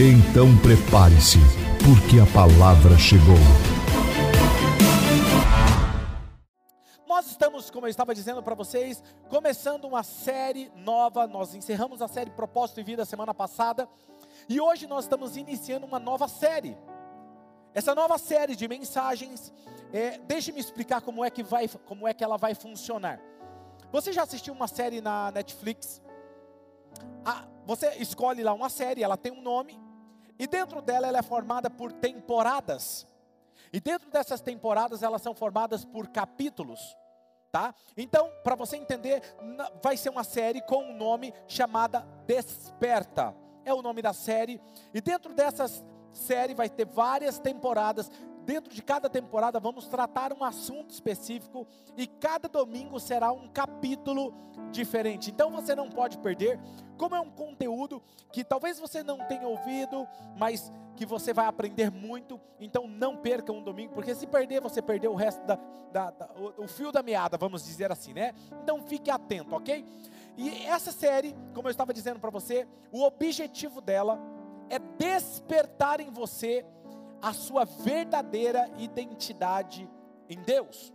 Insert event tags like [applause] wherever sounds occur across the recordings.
Então prepare-se, porque a palavra chegou. Nós estamos, como eu estava dizendo para vocês, começando uma série nova. Nós encerramos a série Propósito e Vida semana passada e hoje nós estamos iniciando uma nova série. Essa nova série de mensagens, é, deixe-me explicar como é que vai, como é que ela vai funcionar. Você já assistiu uma série na Netflix? Ah, você escolhe lá uma série, ela tem um nome e dentro dela ela é formada por temporadas. E dentro dessas temporadas elas são formadas por capítulos, tá? Então, para você entender, vai ser uma série com um nome chamada Desperta. É o nome da série. E dentro dessas série vai ter várias temporadas dentro de cada temporada vamos tratar um assunto específico e cada domingo será um capítulo diferente. Então você não pode perder, como é um conteúdo que talvez você não tenha ouvido, mas que você vai aprender muito. Então não perca um domingo, porque se perder, você perdeu o resto da, da, da o, o fio da meada, vamos dizer assim, né? Então fique atento, ok? E essa série, como eu estava dizendo para você, o objetivo dela é despertar em você a sua verdadeira identidade em Deus,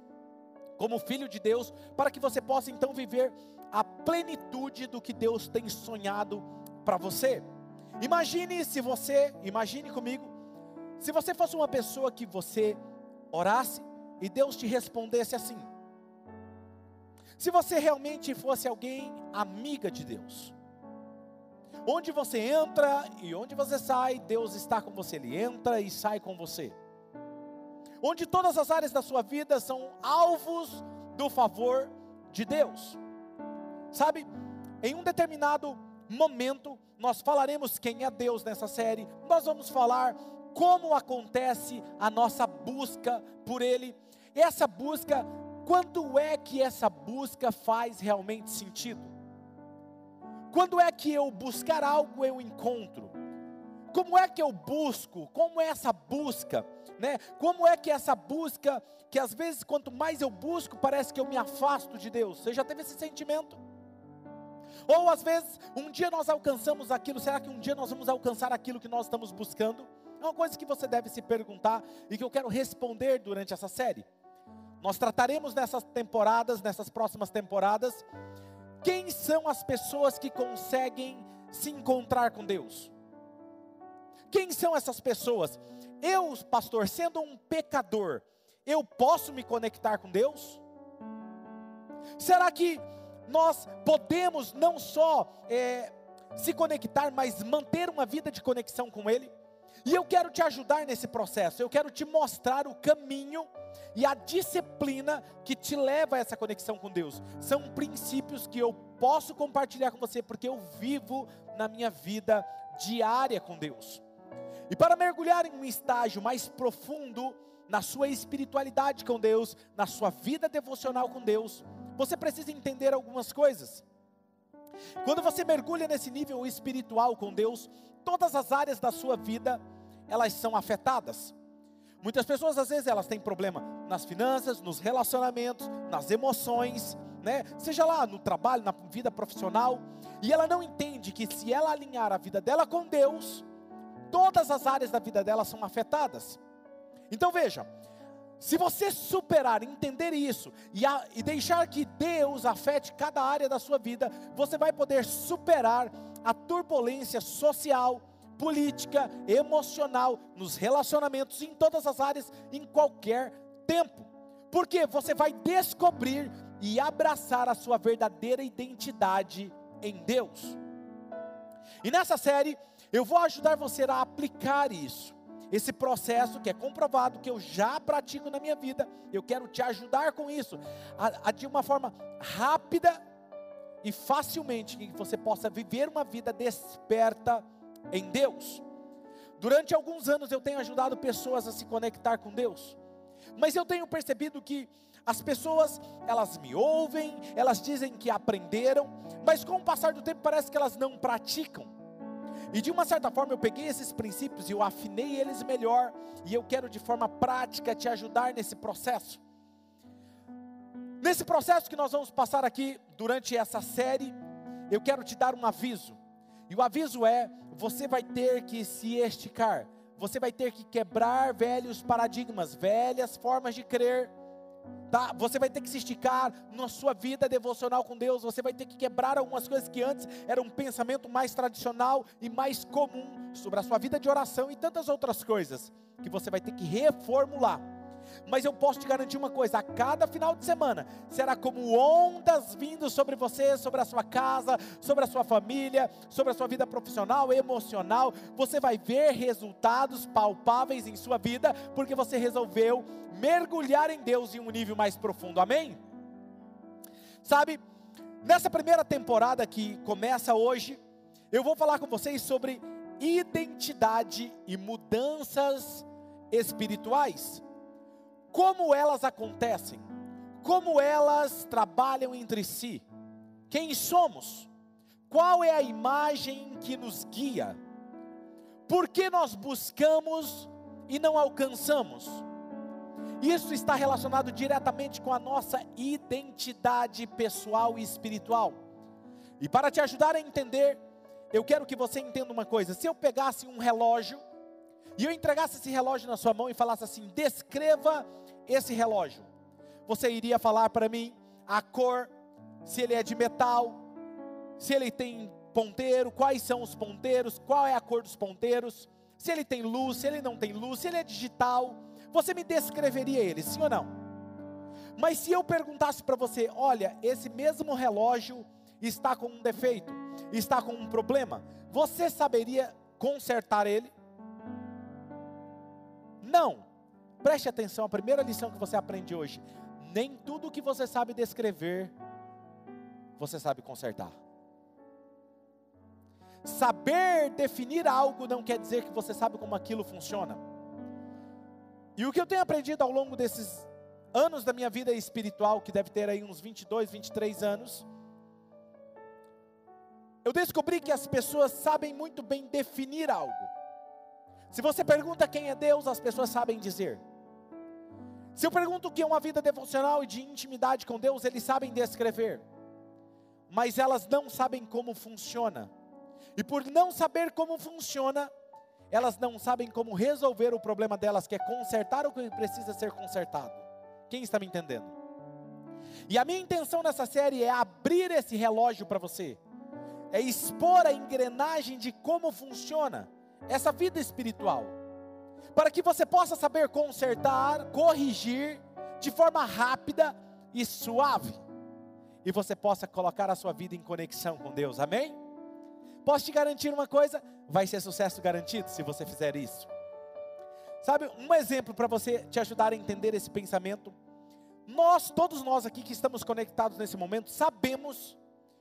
como filho de Deus, para que você possa então viver a plenitude do que Deus tem sonhado para você. Imagine se você, imagine comigo, se você fosse uma pessoa que você orasse e Deus te respondesse assim. Se você realmente fosse alguém amiga de Deus, Onde você entra e onde você sai, Deus está com você. Ele entra e sai com você. Onde todas as áreas da sua vida são alvos do favor de Deus. Sabe, em um determinado momento, nós falaremos quem é Deus nessa série. Nós vamos falar como acontece a nossa busca por Ele. Essa busca, quando é que essa busca faz realmente sentido? Quando é que eu buscar algo eu encontro? Como é que eu busco? Como é essa busca? Né? Como é que essa busca, que às vezes quanto mais eu busco, parece que eu me afasto de Deus? Você já teve esse sentimento? Ou às vezes, um dia nós alcançamos aquilo, será que um dia nós vamos alcançar aquilo que nós estamos buscando? É uma coisa que você deve se perguntar e que eu quero responder durante essa série. Nós trataremos nessas temporadas, nessas próximas temporadas, quem são as pessoas que conseguem se encontrar com Deus? Quem são essas pessoas? Eu, pastor, sendo um pecador, eu posso me conectar com Deus? Será que nós podemos não só é, se conectar, mas manter uma vida de conexão com Ele? E eu quero te ajudar nesse processo, eu quero te mostrar o caminho e a disciplina que te leva a essa conexão com Deus. São princípios que eu posso compartilhar com você, porque eu vivo na minha vida diária com Deus. E para mergulhar em um estágio mais profundo na sua espiritualidade com Deus, na sua vida devocional com Deus, você precisa entender algumas coisas. Quando você mergulha nesse nível espiritual com Deus, todas as áreas da sua vida elas são afetadas. Muitas pessoas às vezes elas têm problema nas finanças, nos relacionamentos, nas emoções, né? Seja lá no trabalho, na vida profissional, e ela não entende que se ela alinhar a vida dela com Deus, todas as áreas da vida dela são afetadas. Então veja, se você superar, entender isso e, a, e deixar que Deus afete cada área da sua vida, você vai poder superar a turbulência social, política, emocional, nos relacionamentos, em todas as áreas, em qualquer tempo. Porque você vai descobrir e abraçar a sua verdadeira identidade em Deus. E nessa série, eu vou ajudar você a aplicar isso. Esse processo que é comprovado, que eu já pratico na minha vida, eu quero te ajudar com isso, a, a de uma forma rápida e facilmente, que você possa viver uma vida desperta em Deus. Durante alguns anos eu tenho ajudado pessoas a se conectar com Deus. Mas eu tenho percebido que as pessoas, elas me ouvem, elas dizem que aprenderam, mas com o passar do tempo parece que elas não praticam. E de uma certa forma eu peguei esses princípios e eu afinei eles melhor, e eu quero de forma prática te ajudar nesse processo. Nesse processo que nós vamos passar aqui durante essa série, eu quero te dar um aviso. E o aviso é: você vai ter que se esticar, você vai ter que quebrar velhos paradigmas, velhas formas de crer. Tá? Você vai ter que se esticar na sua vida devocional com Deus. Você vai ter que quebrar algumas coisas que antes eram um pensamento mais tradicional e mais comum sobre a sua vida de oração e tantas outras coisas que você vai ter que reformular. Mas eu posso te garantir uma coisa: a cada final de semana será como ondas vindo sobre você, sobre a sua casa, sobre a sua família, sobre a sua vida profissional, emocional. Você vai ver resultados palpáveis em sua vida, porque você resolveu mergulhar em Deus em um nível mais profundo. Amém? Sabe, nessa primeira temporada que começa hoje, eu vou falar com vocês sobre identidade e mudanças espirituais como elas acontecem, como elas trabalham entre si, quem somos, qual é a imagem que nos guia, por que nós buscamos e não alcançamos. Isso está relacionado diretamente com a nossa identidade pessoal e espiritual. E para te ajudar a entender, eu quero que você entenda uma coisa: se eu pegasse um relógio e eu entregasse esse relógio na sua mão e falasse assim: descreva esse relógio, você iria falar para mim a cor, se ele é de metal, se ele tem ponteiro, quais são os ponteiros, qual é a cor dos ponteiros, se ele tem luz, se ele não tem luz, se ele é digital, você me descreveria ele, sim ou não? Mas se eu perguntasse para você, olha, esse mesmo relógio está com um defeito, está com um problema, você saberia consertar ele? Não. Preste atenção, a primeira lição que você aprende hoje: nem tudo que você sabe descrever, você sabe consertar. Saber definir algo não quer dizer que você sabe como aquilo funciona. E o que eu tenho aprendido ao longo desses anos da minha vida espiritual, que deve ter aí uns 22, 23 anos, eu descobri que as pessoas sabem muito bem definir algo. Se você pergunta quem é Deus, as pessoas sabem dizer. Se eu pergunto o que é uma vida devocional e de intimidade com Deus, eles sabem descrever, mas elas não sabem como funciona. E por não saber como funciona, elas não sabem como resolver o problema delas, que é consertar o que precisa ser consertado. Quem está me entendendo? E a minha intenção nessa série é abrir esse relógio para você, é expor a engrenagem de como funciona essa vida espiritual para que você possa saber consertar, corrigir de forma rápida e suave, e você possa colocar a sua vida em conexão com Deus, amém? Posso te garantir uma coisa: vai ser sucesso garantido se você fizer isso. Sabe, um exemplo para você te ajudar a entender esse pensamento. Nós, todos nós aqui que estamos conectados nesse momento, sabemos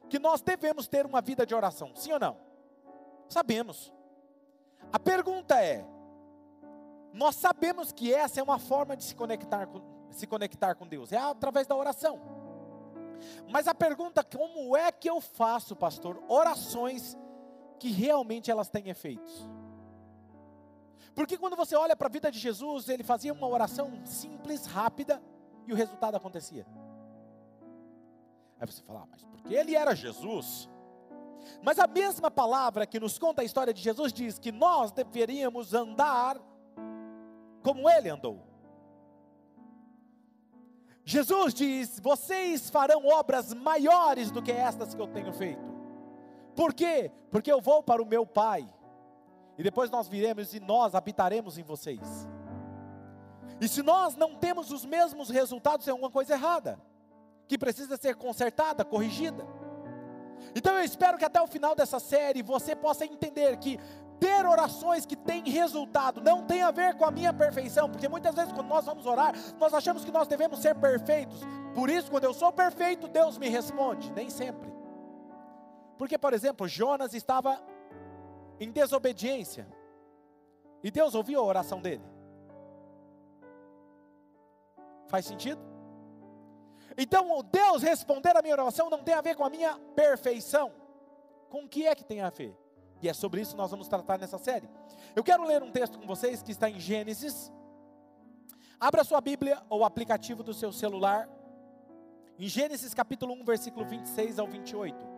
que nós devemos ter uma vida de oração, sim ou não? Sabemos. A pergunta é: nós sabemos que essa é uma forma de se conectar com, se conectar com Deus, é através da oração. Mas a pergunta, como é que eu faço, pastor, orações que realmente elas têm efeitos? Porque quando você olha para a vida de Jesus, ele fazia uma oração simples, rápida, e o resultado acontecia. Aí você fala, ah, mas porque ele era Jesus? Mas a mesma palavra que nos conta a história de Jesus diz que nós deveríamos andar como ele andou. Jesus diz: Vocês farão obras maiores do que estas que eu tenho feito. Por quê? Porque eu vou para o meu Pai, e depois nós viremos e nós habitaremos em vocês. E se nós não temos os mesmos resultados, é alguma coisa errada, que precisa ser consertada, corrigida. Então eu espero que até o final dessa série você possa entender que ter orações que têm resultado não tem a ver com a minha perfeição, porque muitas vezes quando nós vamos orar, nós achamos que nós devemos ser perfeitos. Por isso, quando eu sou perfeito, Deus me responde, nem sempre. Porque, por exemplo, Jonas estava em desobediência. E Deus ouviu a oração dele. Faz sentido? Então, Deus responder a minha oração não tem a ver com a minha perfeição. Com o que é que tem a ver? E é sobre isso que nós vamos tratar nessa série. Eu quero ler um texto com vocês que está em Gênesis. Abra sua Bíblia ou aplicativo do seu celular. Em Gênesis capítulo 1, versículo 26 ao 28.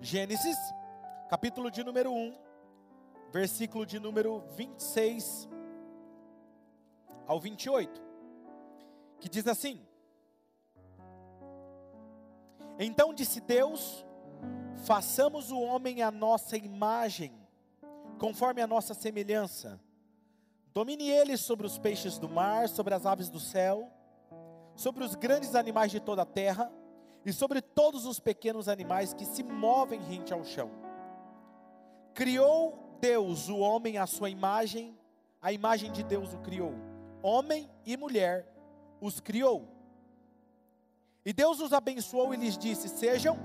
Gênesis, capítulo de número 1, versículo de número 26 ao 28, que diz assim: Então disse Deus: Façamos o homem à nossa imagem, conforme a nossa semelhança. Domine ele sobre os peixes do mar, sobre as aves do céu, sobre os grandes animais de toda a terra e sobre todos os pequenos animais que se movem rente ao chão. Criou Deus o homem à sua imagem, a imagem de Deus o criou. Homem e mulher os criou. E Deus os abençoou e lhes disse: Sejam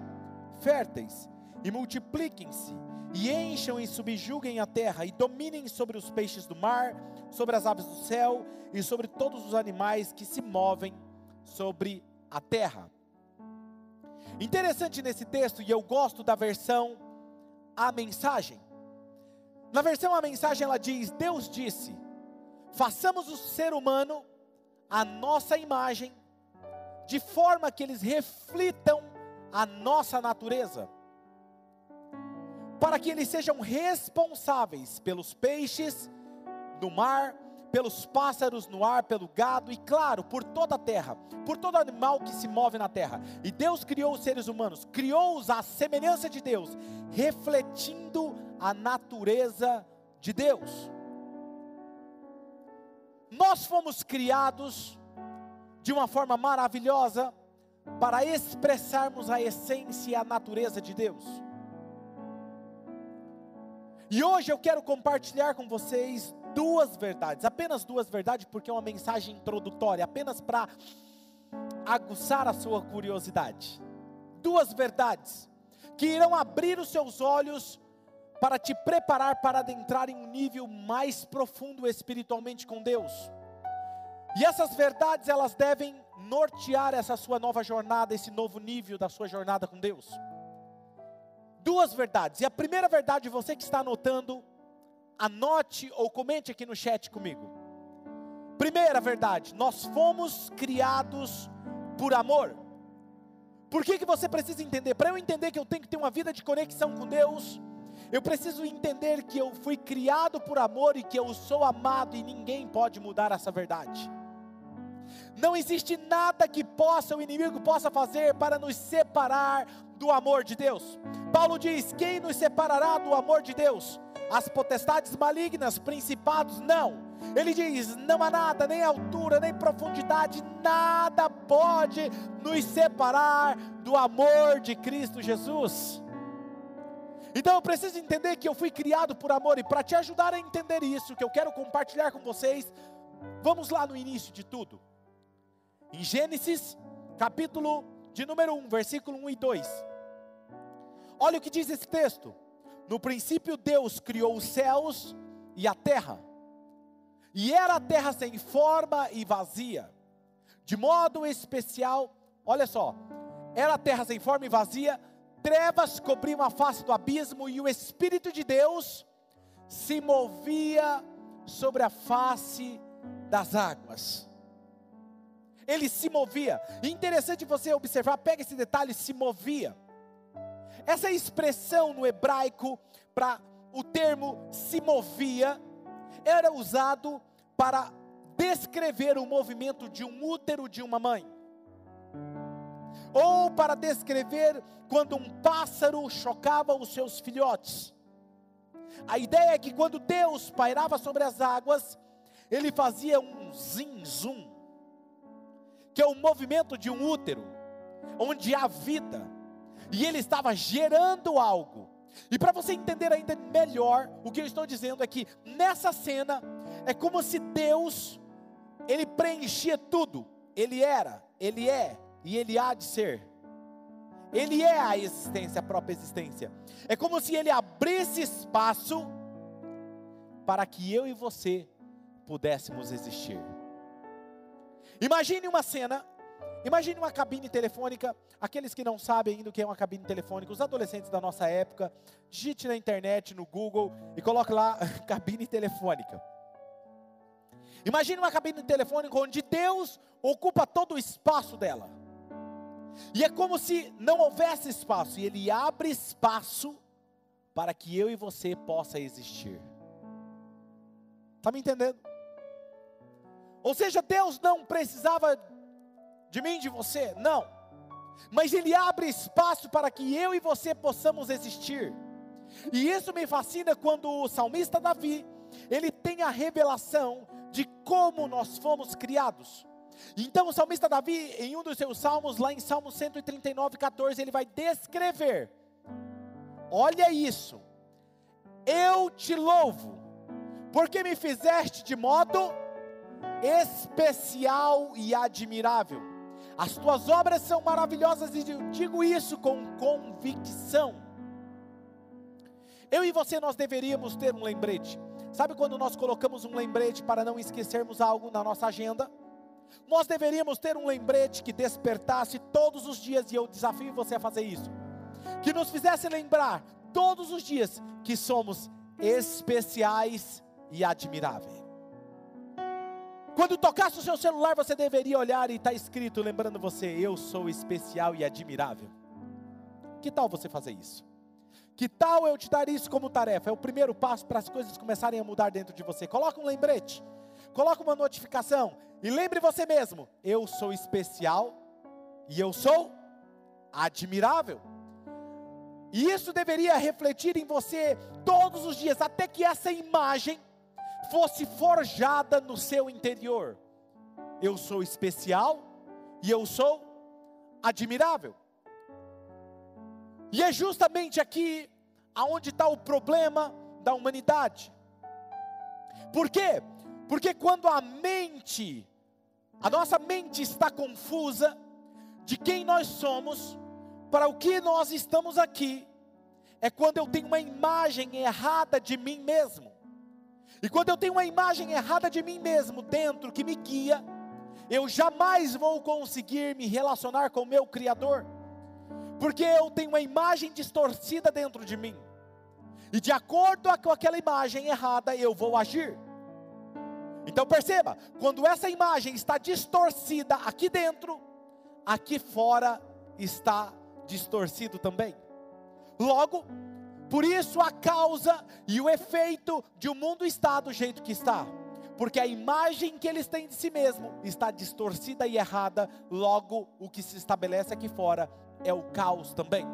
férteis e multipliquem-se, e encham e subjuguem a terra, e dominem sobre os peixes do mar, sobre as aves do céu e sobre todos os animais que se movem sobre a terra. Interessante nesse texto, e eu gosto da versão A Mensagem. Na versão A Mensagem ela diz: Deus disse: façamos o ser humano a nossa imagem, de forma que eles reflitam a nossa natureza, para que eles sejam responsáveis pelos peixes do mar, pelos pássaros no ar, pelo gado e, claro, por toda a terra, por todo animal que se move na terra. E Deus criou os seres humanos, criou-os à semelhança de Deus, refletindo a natureza de Deus. Nós fomos criados de uma forma maravilhosa para expressarmos a essência e a natureza de Deus. E hoje eu quero compartilhar com vocês duas verdades, apenas duas verdades, porque é uma mensagem introdutória, apenas para aguçar a sua curiosidade. Duas verdades que irão abrir os seus olhos para te preparar para adentrar em um nível mais profundo espiritualmente com Deus. E essas verdades elas devem nortear essa sua nova jornada, esse novo nível da sua jornada com Deus. Duas verdades. E a primeira verdade, você que está anotando, anote ou comente aqui no chat comigo. Primeira verdade, nós fomos criados por amor. Por que, que você precisa entender? Para eu entender que eu tenho que ter uma vida de conexão com Deus, eu preciso entender que eu fui criado por amor e que eu sou amado e ninguém pode mudar essa verdade. Não existe nada que possa o inimigo possa fazer para nos separar do amor de Deus. Paulo diz: "Quem nos separará do amor de Deus?" as potestades malignas, principados, não. Ele diz: não há nada, nem altura, nem profundidade, nada pode nos separar do amor de Cristo Jesus. Então eu preciso entender que eu fui criado por amor, e para te ajudar a entender isso, que eu quero compartilhar com vocês, vamos lá no início de tudo. Em Gênesis, capítulo de número 1, versículo 1 e 2. Olha o que diz esse texto. No princípio, Deus criou os céus e a terra, e era a terra sem forma e vazia, de modo especial, olha só, era a terra sem forma e vazia, trevas cobriam a face do abismo, e o Espírito de Deus se movia sobre a face das águas. Ele se movia. interessante você observar, pega esse detalhe, se movia. Essa expressão no hebraico para o termo se movia era usado para descrever o movimento de um útero de uma mãe. Ou para descrever quando um pássaro chocava os seus filhotes. A ideia é que quando Deus pairava sobre as águas, ele fazia um zim-zum, que é o movimento de um útero, onde há vida e ele estava gerando algo. E para você entender ainda melhor, o que eu estou dizendo é que nessa cena é como se Deus ele preenchia tudo. Ele era, ele é e ele há de ser. Ele é a existência, a própria existência. É como se ele abrisse espaço para que eu e você pudéssemos existir. Imagine uma cena, imagine uma cabine telefônica. Aqueles que não sabem ainda o que é uma cabine telefônica, os adolescentes da nossa época, digite na internet, no Google e coloque lá [laughs] cabine telefônica. Imagine uma cabine telefônica onde Deus ocupa todo o espaço dela. E é como se não houvesse espaço, e Ele abre espaço para que eu e você possa existir. Está me entendendo? Ou seja, Deus não precisava de mim, de você, não. Mas Ele abre espaço para que eu e você possamos existir. E isso me fascina quando o salmista Davi, ele tem a revelação de como nós fomos criados. Então o salmista Davi, em um dos seus salmos, lá em Salmo 139, 14, ele vai descrever: Olha isso, eu te louvo, porque me fizeste de modo especial e admirável. As tuas obras são maravilhosas e eu digo isso com convicção. Eu e você nós deveríamos ter um lembrete. Sabe quando nós colocamos um lembrete para não esquecermos algo na nossa agenda? Nós deveríamos ter um lembrete que despertasse todos os dias, e eu desafio você a fazer isso, que nos fizesse lembrar todos os dias que somos especiais e admiráveis. Quando tocasse o seu celular, você deveria olhar e está escrito, lembrando você: Eu sou especial e admirável. Que tal você fazer isso? Que tal eu te dar isso como tarefa? É o primeiro passo para as coisas começarem a mudar dentro de você. Coloca um lembrete, coloca uma notificação e lembre você mesmo: eu sou especial e eu sou admirável. E isso deveria refletir em você todos os dias, até que essa imagem fosse forjada no seu interior. Eu sou especial e eu sou admirável. E é justamente aqui aonde está o problema da humanidade. Por quê? Porque quando a mente, a nossa mente está confusa de quem nós somos, para o que nós estamos aqui, é quando eu tenho uma imagem errada de mim mesmo. E quando eu tenho uma imagem errada de mim mesmo dentro que me guia, eu jamais vou conseguir me relacionar com o meu Criador porque eu tenho uma imagem distorcida dentro de mim, e de acordo com aquela imagem errada, eu vou agir. Então perceba, quando essa imagem está distorcida aqui dentro, aqui fora está distorcido também. Logo, por isso a causa e o efeito de o um mundo estar do jeito que está. Porque a imagem que eles têm de si mesmo está distorcida e errada, logo o que se estabelece aqui fora é o caos também.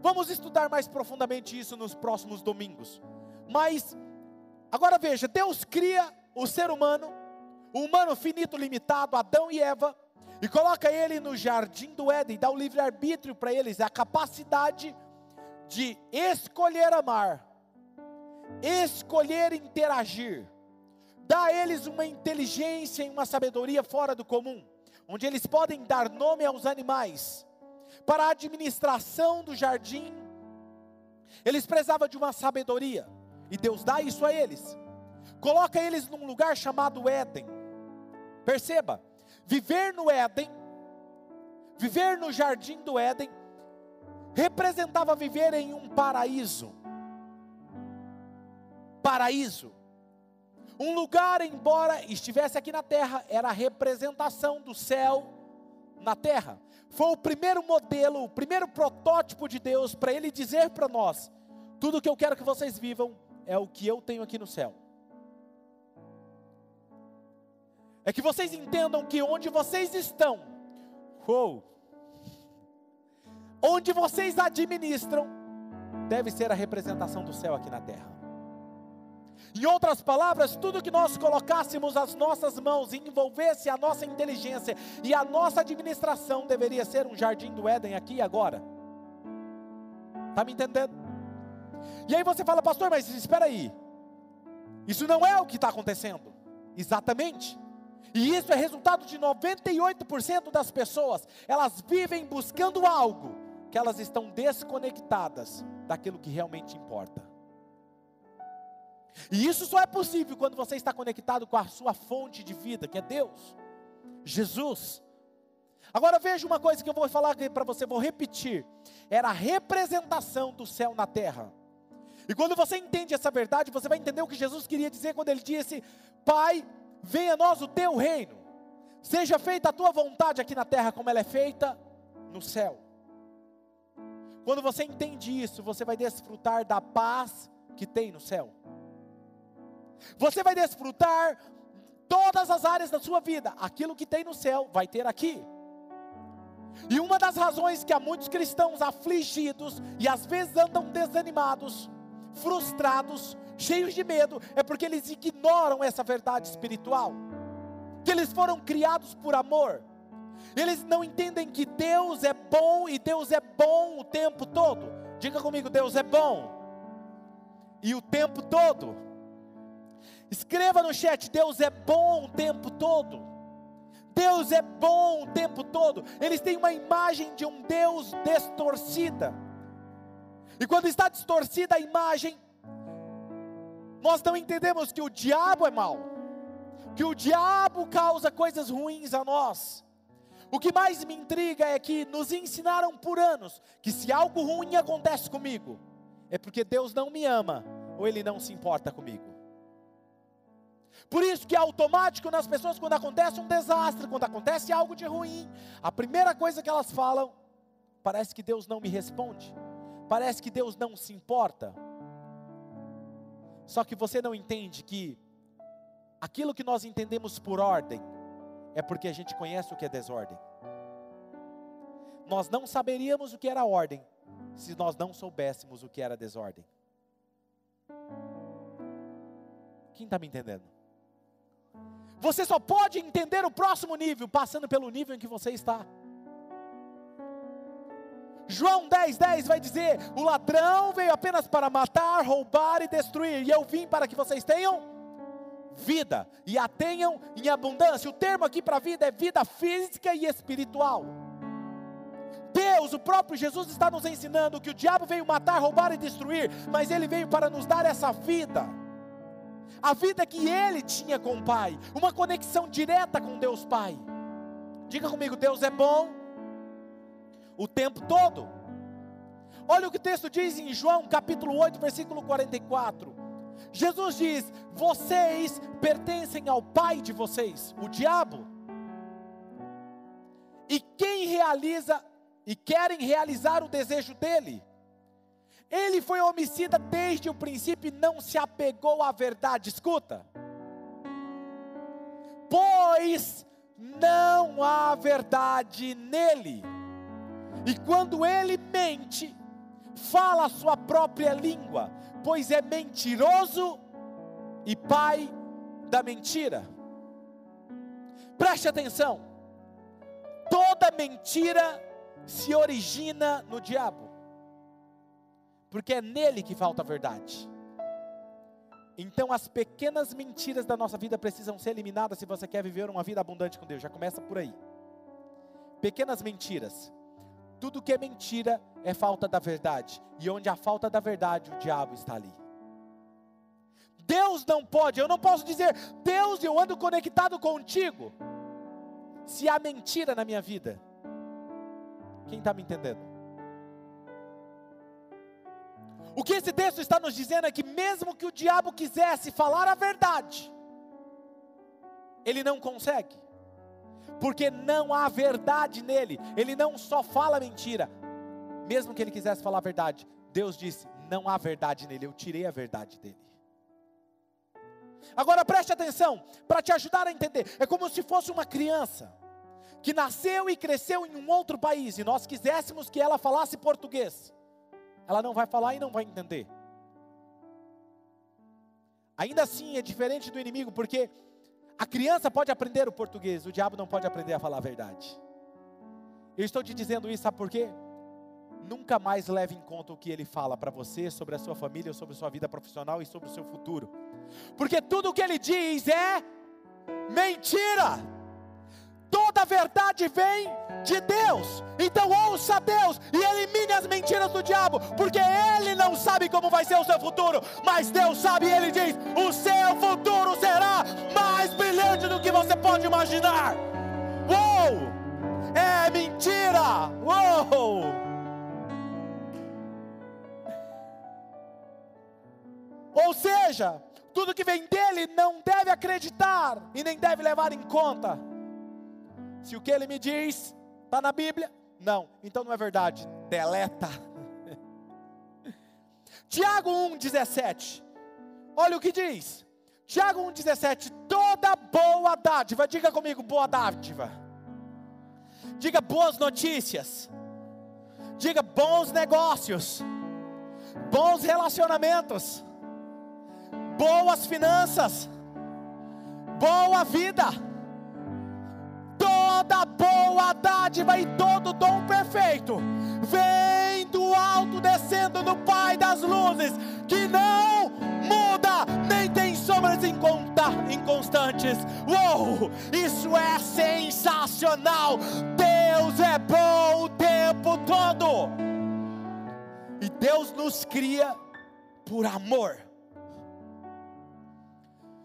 Vamos estudar mais profundamente isso nos próximos domingos. Mas, agora veja: Deus cria o ser humano, o humano finito, limitado, Adão e Eva, e coloca ele no jardim do Éden, dá o livre-arbítrio para eles, a capacidade de escolher amar, escolher interagir, dá a eles uma inteligência e uma sabedoria fora do comum onde eles podem dar nome aos animais. Para a administração do jardim, eles precisavam de uma sabedoria, e Deus dá isso a eles. Coloca eles num lugar chamado Éden. Perceba, viver no Éden, viver no jardim do Éden, representava viver em um paraíso. Paraíso. Um lugar, embora estivesse aqui na terra, era a representação do céu na terra. Foi o primeiro modelo, o primeiro protótipo de Deus para Ele dizer para nós: tudo que eu quero que vocês vivam é o que eu tenho aqui no céu. É que vocês entendam que onde vocês estão, uou, onde vocês administram, deve ser a representação do céu aqui na terra. Em outras palavras, tudo que nós colocássemos as nossas mãos e envolvesse a nossa inteligência e a nossa administração deveria ser um jardim do Éden aqui e agora. Está me entendendo? E aí você fala, pastor, mas espera aí. Isso não é o que está acontecendo. Exatamente. E isso é resultado de 98% das pessoas, elas vivem buscando algo que elas estão desconectadas daquilo que realmente importa. E isso só é possível quando você está conectado com a sua fonte de vida, que é Deus, Jesus. Agora veja uma coisa que eu vou falar para você, vou repetir. Era a representação do céu na terra. E quando você entende essa verdade, você vai entender o que Jesus queria dizer quando ele disse: Pai, venha a nós o teu reino, seja feita a tua vontade aqui na terra, como ela é feita no céu. Quando você entende isso, você vai desfrutar da paz que tem no céu. Você vai desfrutar todas as áreas da sua vida, aquilo que tem no céu vai ter aqui. E uma das razões que há muitos cristãos afligidos e às vezes andam desanimados, frustrados, cheios de medo, é porque eles ignoram essa verdade espiritual. Que eles foram criados por amor. Eles não entendem que Deus é bom e Deus é bom o tempo todo. Diga comigo, Deus é bom. E o tempo todo. Escreva no chat, Deus é bom o tempo todo. Deus é bom o tempo todo. Eles têm uma imagem de um Deus distorcida. E quando está distorcida a imagem, nós não entendemos que o diabo é mau, que o diabo causa coisas ruins a nós. O que mais me intriga é que nos ensinaram por anos que se algo ruim acontece comigo, é porque Deus não me ama ou Ele não se importa comigo. Por isso que é automático nas pessoas quando acontece um desastre, quando acontece algo de ruim, a primeira coisa que elas falam, parece que Deus não me responde, parece que Deus não se importa. Só que você não entende que aquilo que nós entendemos por ordem é porque a gente conhece o que é desordem. Nós não saberíamos o que era ordem se nós não soubéssemos o que era desordem. Quem está me entendendo? Você só pode entender o próximo nível passando pelo nível em que você está. João 10, 10 vai dizer: O ladrão veio apenas para matar, roubar e destruir, e eu vim para que vocês tenham vida e a tenham em abundância. O termo aqui para vida é vida física e espiritual. Deus, o próprio Jesus está nos ensinando que o diabo veio matar, roubar e destruir, mas ele veio para nos dar essa vida a vida que ele tinha com o Pai, uma conexão direta com Deus Pai. Diga comigo, Deus é bom o tempo todo. Olha o que o texto diz em João capítulo 8, versículo 44. Jesus diz: Vocês pertencem ao pai de vocês, o diabo. E quem realiza e querem realizar o desejo dele, ele foi homicida desde o princípio e não se apegou à verdade. Escuta. Pois não há verdade nele. E quando ele mente, fala a sua própria língua, pois é mentiroso e pai da mentira. Preste atenção. Toda mentira se origina no diabo porque é nele que falta a verdade. Então, as pequenas mentiras da nossa vida precisam ser eliminadas se você quer viver uma vida abundante com Deus. Já começa por aí. Pequenas mentiras. Tudo que é mentira é falta da verdade. E onde há falta da verdade, o diabo está ali. Deus não pode, eu não posso dizer, Deus, eu ando conectado contigo. Se há mentira na minha vida. Quem está me entendendo? O que esse texto está nos dizendo é que, mesmo que o diabo quisesse falar a verdade, ele não consegue, porque não há verdade nele, ele não só fala mentira, mesmo que ele quisesse falar a verdade, Deus disse: não há verdade nele, eu tirei a verdade dele. Agora preste atenção, para te ajudar a entender, é como se fosse uma criança que nasceu e cresceu em um outro país e nós quiséssemos que ela falasse português ela não vai falar e não vai entender. Ainda assim é diferente do inimigo, porque a criança pode aprender o português, o diabo não pode aprender a falar a verdade. Eu estou te dizendo isso, sabe por quê? Nunca mais leve em conta o que ele fala para você, sobre a sua família, sobre a sua vida profissional e sobre o seu futuro. Porque tudo o que ele diz é Mentira! Toda verdade vem de Deus. Então ouça Deus e elimine as mentiras do diabo, porque ele não sabe como vai ser o seu futuro, mas Deus sabe e ele diz: "O seu futuro será mais brilhante do que você pode imaginar". Uou! É mentira! Uou! Ou seja, tudo que vem dele não deve acreditar e nem deve levar em conta. Se o que ele me diz está na Bíblia, não, então não é verdade. Deleta. [laughs] Tiago 1,17. Olha o que diz. Tiago 1,17. Toda boa dádiva, diga comigo, boa dádiva. Diga boas notícias. Diga bons negócios. Bons relacionamentos boas finanças, boa vida, toda boa dádiva e todo dom perfeito vem do alto descendo do Pai das luzes, que não muda nem tem sombras inconstantes. Uou! Isso é sensacional! Deus é bom o tempo todo. E Deus nos cria por amor.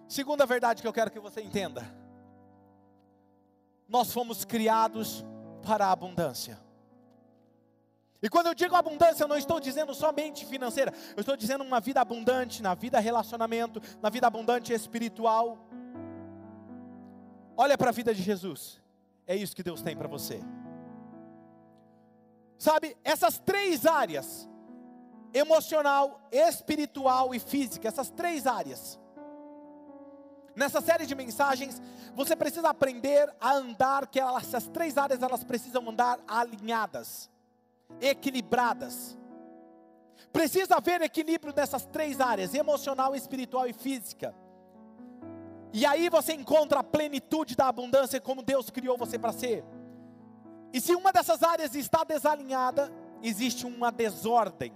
Segunda verdade que eu quero que você entenda: nós fomos criados para a abundância. E quando eu digo abundância, eu não estou dizendo somente financeira, eu estou dizendo uma vida abundante na vida relacionamento, na vida abundante espiritual. Olha para a vida de Jesus, é isso que Deus tem para você. Sabe, essas três áreas, emocional, espiritual e física, essas três áreas, Nessa série de mensagens, você precisa aprender a andar, que elas, essas três áreas elas precisam andar alinhadas, equilibradas. Precisa haver equilíbrio nessas três áreas: emocional, espiritual e física. E aí você encontra a plenitude da abundância como Deus criou você para ser. E se uma dessas áreas está desalinhada, existe uma desordem.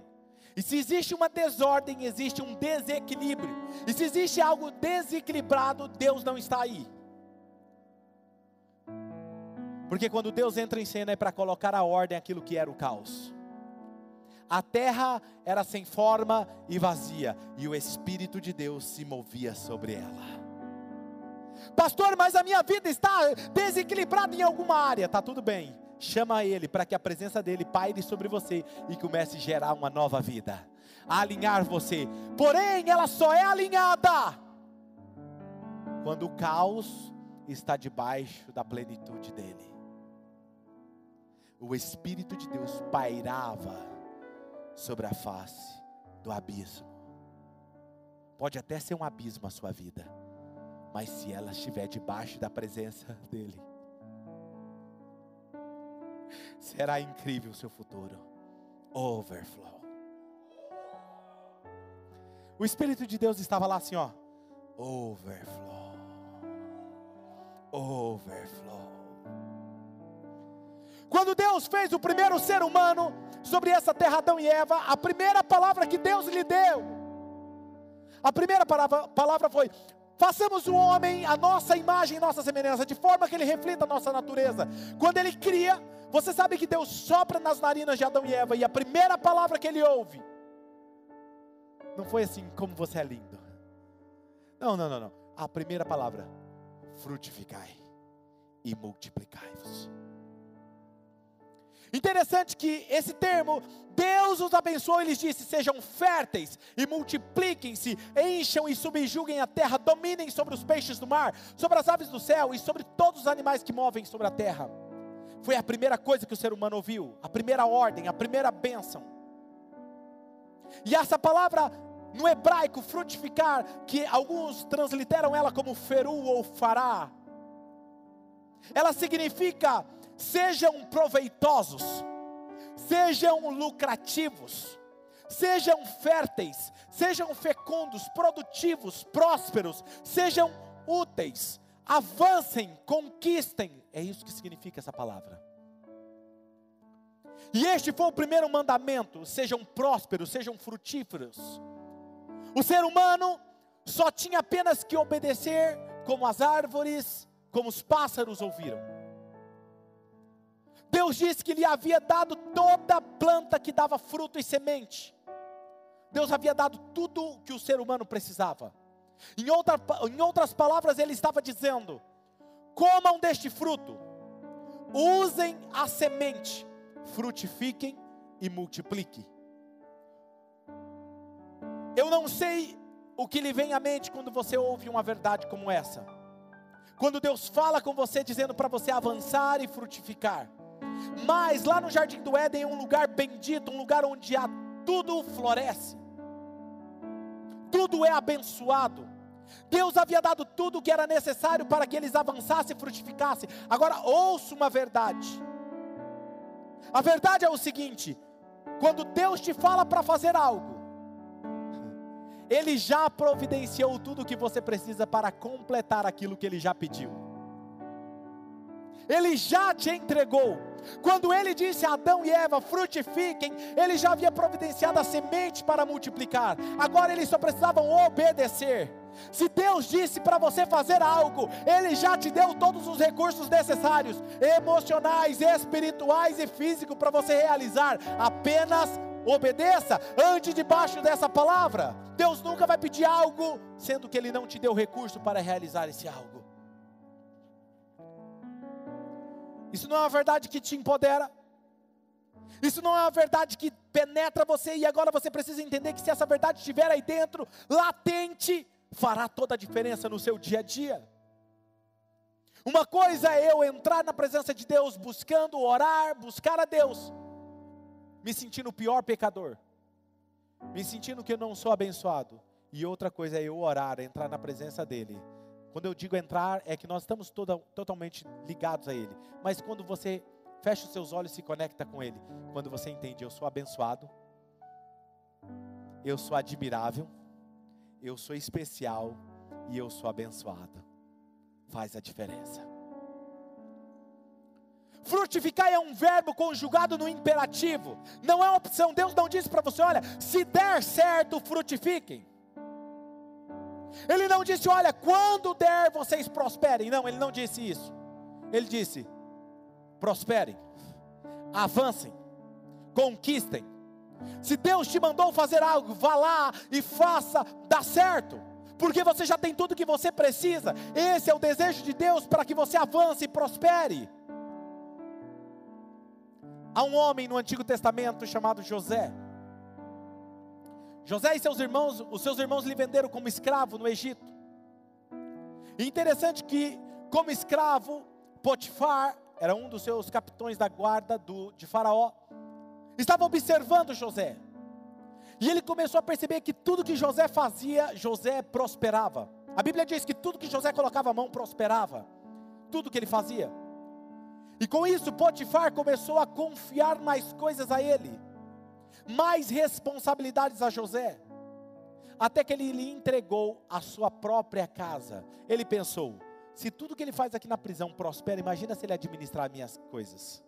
E se existe uma desordem, existe um desequilíbrio. E se existe algo desequilibrado, Deus não está aí. Porque quando Deus entra em cena é para colocar a ordem aquilo que era o caos. A terra era sem forma e vazia, e o Espírito de Deus se movia sobre ela. Pastor, mas a minha vida está desequilibrada em alguma área, tá tudo bem chama Ele para que a presença dEle paire sobre você e comece a gerar uma nova vida, a alinhar você. Porém, ela só é alinhada quando o caos está debaixo da plenitude dEle. O Espírito de Deus pairava sobre a face do abismo. Pode até ser um abismo a sua vida, mas se ela estiver debaixo da presença dEle, será incrível o seu futuro. Overflow. O Espírito de Deus estava lá assim, ó. Overflow. Overflow. Quando Deus fez o primeiro ser humano sobre essa terra, Adão e Eva, a primeira palavra que Deus lhe deu, a primeira palavra, palavra foi: Façamos o homem a nossa imagem nossa semelhança, de forma que ele reflita a nossa natureza. Quando ele cria, você sabe que Deus sopra nas narinas de Adão e Eva, e a primeira palavra que ele ouve, não foi assim, como você é lindo. Não, não, não, não. A primeira palavra, frutificai e multiplicai-vos. Interessante que esse termo, Deus os abençoou e lhes disse: sejam férteis e multipliquem-se, encham e subjuguem a terra, dominem sobre os peixes do mar, sobre as aves do céu e sobre todos os animais que movem sobre a terra. Foi a primeira coisa que o ser humano ouviu, a primeira ordem, a primeira bênção. E essa palavra no hebraico, frutificar, que alguns transliteram ela como feru ou fará, ela significa sejam proveitosos, sejam lucrativos, sejam férteis, sejam fecundos, produtivos, prósperos, sejam úteis, avancem, conquistem. É isso que significa essa palavra. E este foi o primeiro mandamento: sejam prósperos, sejam frutíferos. O ser humano só tinha apenas que obedecer como as árvores, como os pássaros ouviram. Deus disse que lhe havia dado toda planta que dava fruto e semente. Deus havia dado tudo o que o ser humano precisava. Em, outra, em outras palavras, ele estava dizendo: comam deste fruto, usem a semente, frutifiquem e multipliquem. Eu não sei o que lhe vem à mente quando você ouve uma verdade como essa. Quando Deus fala com você dizendo para você avançar e frutificar. Mas lá no jardim do Éden é um lugar bendito, um lugar onde há tudo floresce. Tudo é abençoado. Deus havia dado tudo o que era necessário para que eles avançassem e frutificassem. Agora ouça uma verdade. A verdade é o seguinte: quando Deus te fala para fazer algo, [laughs] Ele já providenciou tudo o que você precisa para completar aquilo que Ele já pediu. Ele já te entregou. Quando ele disse a Adão e Eva: frutifiquem, ele já havia providenciado a semente para multiplicar. Agora eles só precisavam obedecer. Se Deus disse para você fazer algo, Ele já te deu todos os recursos necessários, emocionais, espirituais e físicos, para você realizar. Apenas obedeça, ande debaixo dessa palavra. Deus nunca vai pedir algo, sendo que Ele não te deu recurso para realizar esse algo. Isso não é uma verdade que te empodera. Isso não é uma verdade que penetra você e agora você precisa entender que se essa verdade estiver aí dentro, latente, fará toda a diferença no seu dia a dia. Uma coisa é eu entrar na presença de Deus buscando orar, buscar a Deus, me sentindo o pior pecador, me sentindo que eu não sou abençoado. E outra coisa é eu orar, entrar na presença dEle. Quando eu digo entrar, é que nós estamos toda, totalmente ligados a Ele. Mas quando você fecha os seus olhos e se conecta com Ele, quando você entende, eu sou abençoado, eu sou admirável, eu sou especial e eu sou abençoado. Faz a diferença. Frutificar é um verbo conjugado no imperativo, não é uma opção. Deus não disse para você: olha, se der certo, frutifiquem. Ele não disse: olha, quando der, vocês prosperem. Não, ele não disse isso. Ele disse: prosperem, avancem, conquistem, se Deus te mandou fazer algo, vá lá e faça, dá certo. Porque você já tem tudo que você precisa. Esse é o desejo de Deus para que você avance e prospere. Há um homem no Antigo Testamento chamado José. José e seus irmãos, os seus irmãos lhe venderam como escravo no Egito. E interessante que, como escravo, Potifar era um dos seus capitões da guarda do, de Faraó estava observando José. E ele começou a perceber que tudo que José fazia, José prosperava. A Bíblia diz que tudo que José colocava a mão prosperava. Tudo que ele fazia. E com isso, Potifar começou a confiar mais coisas a ele, mais responsabilidades a José, até que ele lhe entregou a sua própria casa. Ele pensou: se tudo que ele faz aqui na prisão prospera, imagina se ele administrar minhas coisas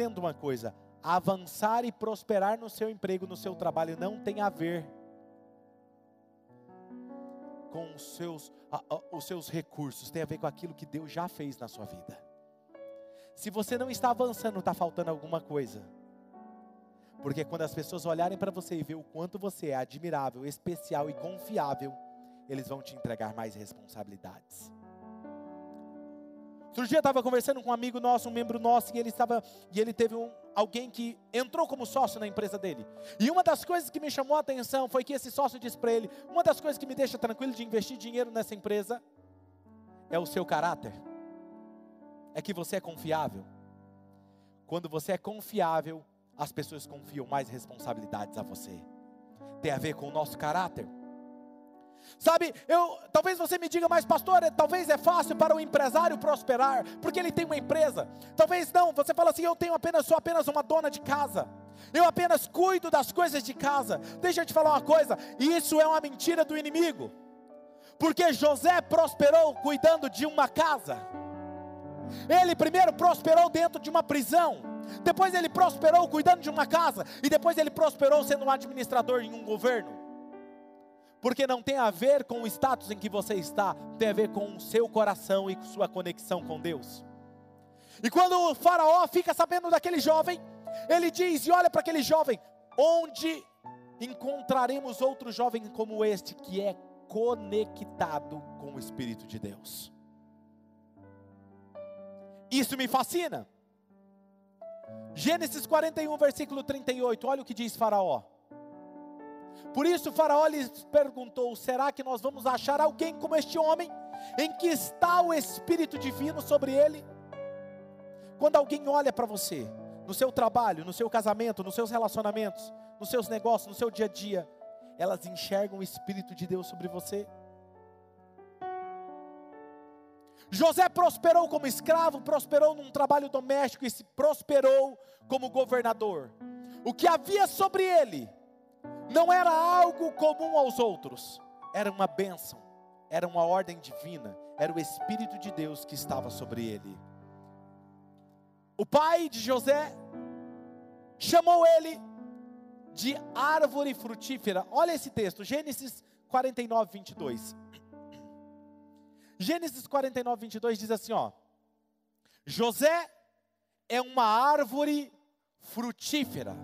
entenda uma coisa: avançar e prosperar no seu emprego, no seu trabalho, não tem a ver com os seus, os seus recursos, tem a ver com aquilo que Deus já fez na sua vida. Se você não está avançando, está faltando alguma coisa. Porque quando as pessoas olharem para você e ver o quanto você é admirável, especial e confiável, eles vão te entregar mais responsabilidades. Outro dia eu estava conversando com um amigo nosso, um membro nosso, e ele estava, e ele teve um, alguém que entrou como sócio na empresa dele. E uma das coisas que me chamou a atenção foi que esse sócio disse para ele: uma das coisas que me deixa tranquilo de investir dinheiro nessa empresa é o seu caráter. É que você é confiável. Quando você é confiável, as pessoas confiam mais responsabilidades a você. Tem a ver com o nosso caráter. Sabe, eu, talvez você me diga, mas pastor, é, talvez é fácil para o empresário prosperar, porque ele tem uma empresa. Talvez não, você fala assim, eu tenho apenas, sou apenas uma dona de casa. Eu apenas cuido das coisas de casa. Deixa eu te falar uma coisa, isso é uma mentira do inimigo. Porque José prosperou cuidando de uma casa. Ele primeiro prosperou dentro de uma prisão. Depois ele prosperou cuidando de uma casa. E depois ele prosperou sendo um administrador em um governo. Porque não tem a ver com o status em que você está, tem a ver com o seu coração e com sua conexão com Deus. E quando o Faraó fica sabendo daquele jovem, ele diz e olha para aquele jovem: onde encontraremos outro jovem como este que é conectado com o Espírito de Deus? Isso me fascina. Gênesis 41, versículo 38, olha o que diz Faraó. Por isso Faraó lhes perguntou: será que nós vamos achar alguém como este homem, em que está o Espírito Divino sobre ele? Quando alguém olha para você, no seu trabalho, no seu casamento, nos seus relacionamentos, nos seus negócios, no seu dia a dia, elas enxergam o Espírito de Deus sobre você? José prosperou como escravo, prosperou num trabalho doméstico e se prosperou como governador. O que havia sobre ele não era algo comum aos outros, era uma bênção, era uma ordem divina, era o Espírito de Deus que estava sobre ele. O pai de José chamou ele de árvore frutífera. Olha esse texto, Gênesis 49, 22. Gênesis 49, 22 diz assim: ó, José é uma árvore frutífera,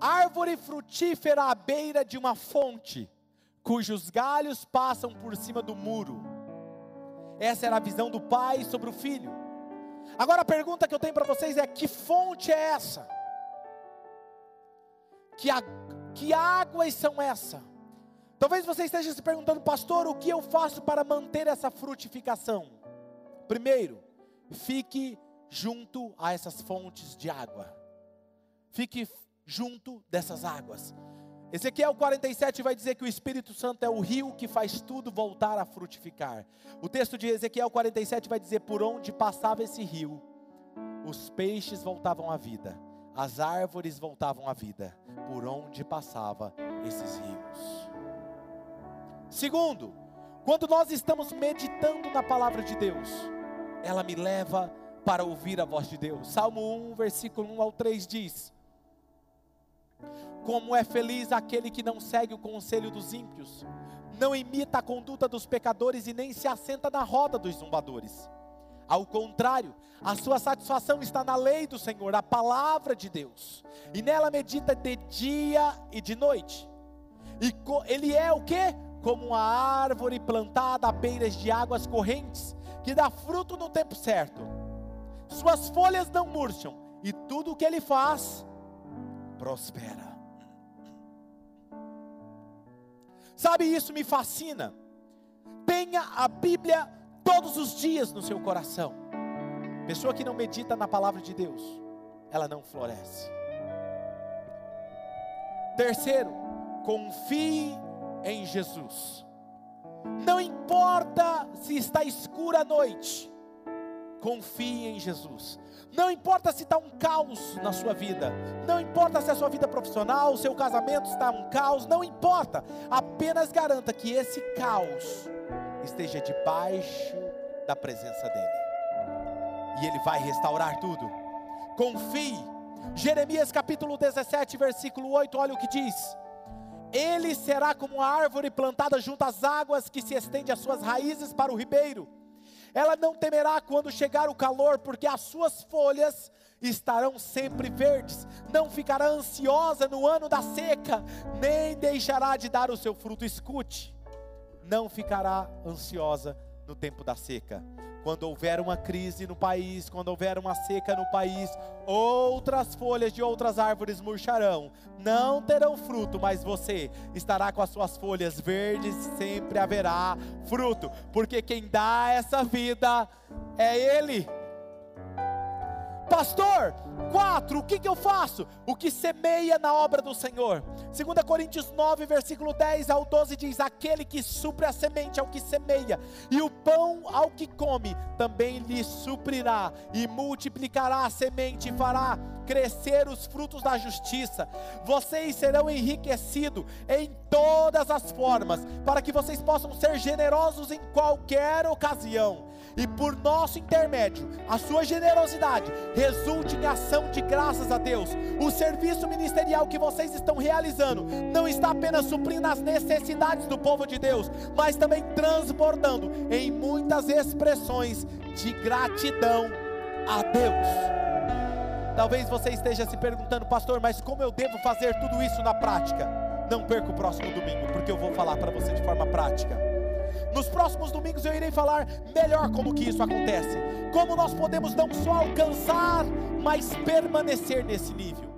árvore frutífera à beira de uma fonte, cujos galhos passam por cima do muro. Essa era a visão do pai sobre o filho. Agora a pergunta que eu tenho para vocês é: que fonte é essa? Que, a, que águas são essas? Talvez você esteja se perguntando, pastor, o que eu faço para manter essa frutificação? Primeiro, fique junto a essas fontes de água. Fique junto dessas águas. Ezequiel 47 vai dizer que o Espírito Santo é o rio que faz tudo voltar a frutificar. O texto de Ezequiel 47 vai dizer: por onde passava esse rio, os peixes voltavam à vida, as árvores voltavam à vida, por onde passava esses rios. Segundo, quando nós estamos meditando na palavra de Deus, ela me leva para ouvir a voz de Deus. Salmo 1, versículo 1 ao 3 diz: Como é feliz aquele que não segue o conselho dos ímpios, não imita a conduta dos pecadores e nem se assenta na roda dos zombadores. Ao contrário, a sua satisfação está na lei do Senhor, a palavra de Deus, e nela medita de dia e de noite. E ele é o que? Como uma árvore plantada à beiras de águas correntes, que dá fruto no tempo certo. Suas folhas não murcham, e tudo o que ele faz prospera. Sabe, isso me fascina. Tenha a Bíblia todos os dias no seu coração. Pessoa que não medita na palavra de Deus, ela não floresce. Terceiro, confie em Jesus. Não importa se está escura a noite, confie em Jesus. Não importa se está um caos na sua vida, não importa se a sua vida profissional, o seu casamento está um caos, não importa. Apenas garanta que esse caos esteja debaixo da presença dEle, e Ele vai restaurar tudo. Confie. Jeremias capítulo 17, versículo 8, olha o que diz ele será como uma árvore plantada junto às águas que se estende as suas raízes para o ribeiro. Ela não temerá quando chegar o calor, porque as suas folhas estarão sempre verdes. Não ficará ansiosa no ano da seca, nem deixará de dar o seu fruto. Escute, não ficará ansiosa no tempo da seca quando houver uma crise no país, quando houver uma seca no país, outras folhas de outras árvores murcharão, não terão fruto, mas você estará com as suas folhas verdes, sempre haverá fruto, porque quem dá essa vida é Ele. Pastor, 4, o que, que eu faço? O que semeia na obra do Senhor. 2 Coríntios 9, versículo 10 ao 12 diz: Aquele que supre a semente ao que semeia, e o pão ao que come, também lhe suprirá, e multiplicará a semente, e fará crescer os frutos da justiça. Vocês serão enriquecidos em todas as formas, para que vocês possam ser generosos em qualquer ocasião e por nosso intermédio, a sua generosidade resulte em ação de graças a Deus. O serviço ministerial que vocês estão realizando não está apenas suprindo as necessidades do povo de Deus, mas também transbordando em muitas expressões de gratidão a Deus. Talvez você esteja se perguntando, pastor, mas como eu devo fazer tudo isso na prática? Não perca o próximo domingo, porque eu vou falar para você de forma prática. Nos próximos domingos eu irei falar melhor como que isso acontece, como nós podemos não só alcançar, mas permanecer nesse nível.